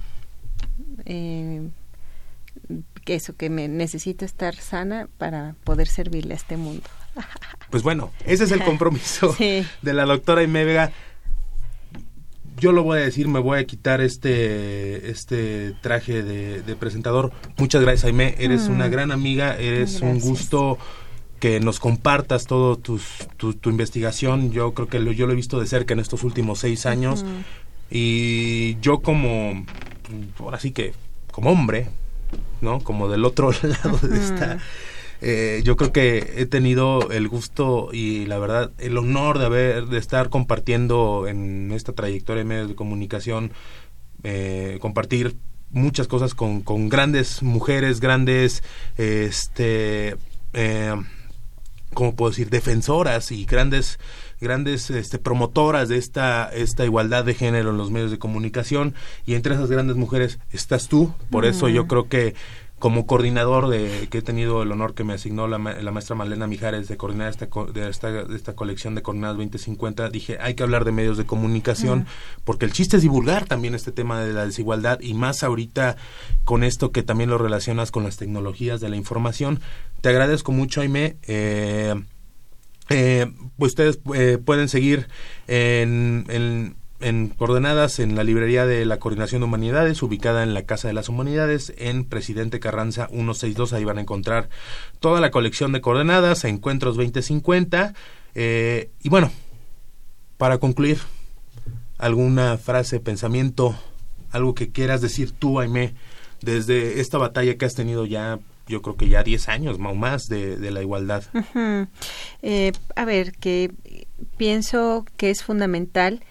Eh, eso, que me necesito estar sana para poder servirle a este mundo. Pues bueno, ese es el compromiso *laughs* de la doctora Aime Vega. Yo lo voy a decir, me voy a quitar este, este traje de, presentador. Muchas gracias, Aime. Eres una mm. gran amiga, eres un gusto que nos compartas todo tu, tu, investigación. Yo creo que lo, yo lo he visto de cerca en estos últimos seis años. Y yo como, ahora sí que, como hombre, ¿no? Como del otro *laughs* lado de esta eh, yo creo que he tenido el gusto y la verdad el honor de haber de estar compartiendo en esta trayectoria de medios de comunicación eh, compartir muchas cosas con, con grandes mujeres grandes este eh, cómo puedo decir defensoras y grandes grandes este, promotoras de esta esta igualdad de género en los medios de comunicación. Y entre esas grandes mujeres estás tú. Por eso yo creo que como coordinador de que he tenido el honor que me asignó la, la maestra Malena Mijares de coordinar esta, de esta, esta colección de coordenadas 2050, dije, hay que hablar de medios de comunicación, porque el chiste es divulgar también este tema de la desigualdad y más ahorita con esto que también lo relacionas con las tecnologías de la información. Te agradezco mucho, Aime. Eh, eh, ustedes eh, pueden seguir en, en en coordenadas en la librería de la Coordinación de Humanidades, ubicada en la Casa de las Humanidades, en Presidente Carranza 162. Ahí van a encontrar toda la colección de coordenadas, Encuentros 2050. Eh, y bueno, para concluir, alguna frase, pensamiento, algo que quieras decir tú, Aime, desde esta batalla que has tenido ya yo creo que ya 10 años o más de, la igualdad. Eh, a ver, que pienso que es fundamental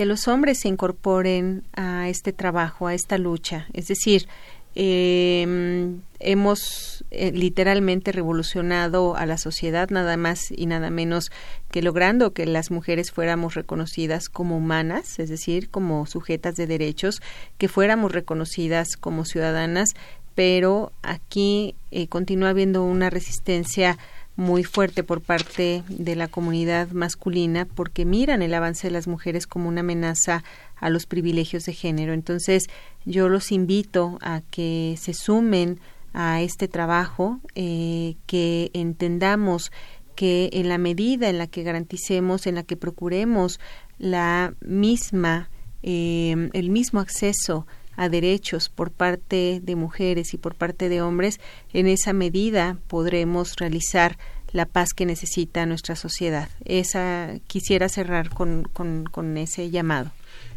que los hombres se incorporen a este trabajo, a esta lucha. Es decir, em, hemos eh, literalmente revolucionado a la sociedad nada más y nada menos que logrando que las mujeres fuéramos reconocidas como humanas, es decir, como sujetas de derechos, que fuéramos reconocidas como ciudadanas, pero aquí eh, continúa habiendo una resistencia muy fuerte por parte de la comunidad masculina porque miran el avance de las mujeres como una amenaza a los privilegios de género. Entonces, yo los invito a que se sumen a este trabajo, eh, que entendamos que en la medida en la que garanticemos, en la que procuremos la misma, eh, el mismo acceso a derechos por parte de mujeres y por parte de hombres, en esa medida podremos realizar la paz que necesita nuestra sociedad. Esa quisiera cerrar con, con, ese llamado.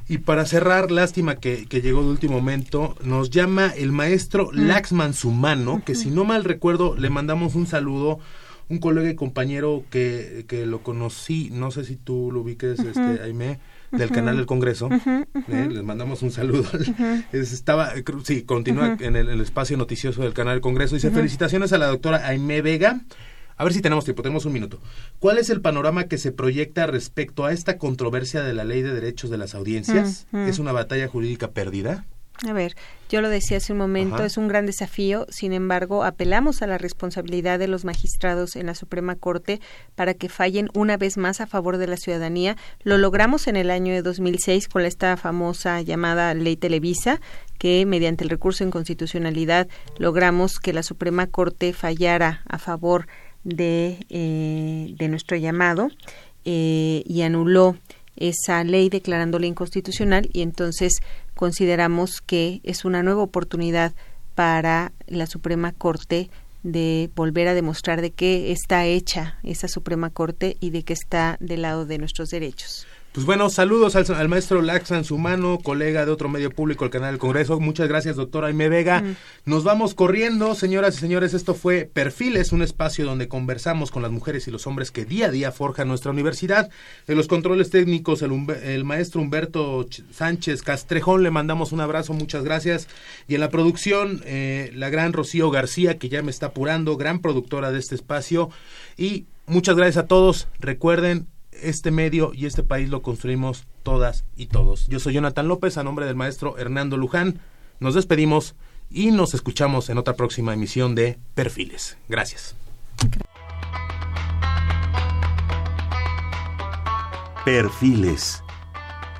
Y para cerrar, lástima que, llegó de último momento, nos llama el maestro mm. Laxman Sumano, que si no mal recuerdo, le mandamos un saludo, un colega y compañero que, que lo conocí, no sé si tú lo ubiques, este, Aime, del canal del Congreso. Eh, les mandamos un saludo. estaba, sí, continúa en el, espacio noticioso del canal del Congreso. Dice, felicitaciones a la doctora Aime Vega. A ver si tenemos tiempo, tenemos un minuto. ¿Cuál es el panorama que se proyecta respecto a esta controversia de la ley de derechos de las audiencias? ¿Es una batalla jurídica perdida? A ver, yo lo decía hace un momento, es un gran desafío, sin embargo, apelamos a la responsabilidad de los magistrados en la Suprema Corte para que fallen una vez más a favor de la ciudadanía. Lo logramos en el año de 2006 con esta famosa llamada Ley Televisa, que mediante el recurso en constitucionalidad logramos que la Suprema Corte fallara a favor de, eh, de nuestro llamado eh, y anuló esa ley declarándola inconstitucional y entonces consideramos que es una nueva oportunidad para la Suprema Corte de volver a demostrar de qué está hecha esa Suprema Corte y de que está del lado de nuestros derechos. Pues bueno, saludos al, maestro Laxan Sumano, colega de otro medio público, el canal del Congreso. Muchas gracias, doctora Aime Vega. Mm. Nos vamos corriendo, señoras y señores. Esto fue Perfiles, un espacio donde conversamos con las mujeres y los hombres que día a día forjan nuestra universidad. En los controles técnicos, el, maestro Humberto Sánchez Castrejón, le mandamos un abrazo, muchas gracias. Y en la producción, eh, la gran Rocío García, que ya me está apurando, gran productora de este espacio. Y muchas gracias a todos. Recuerden, este medio y este país lo construimos todas y todos. Yo soy Jonathan López, a nombre del maestro Hernando Luján. Nos despedimos y nos escuchamos en otra próxima emisión de Perfiles. Gracias. Perfiles,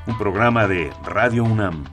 un programa de Radio UNAM.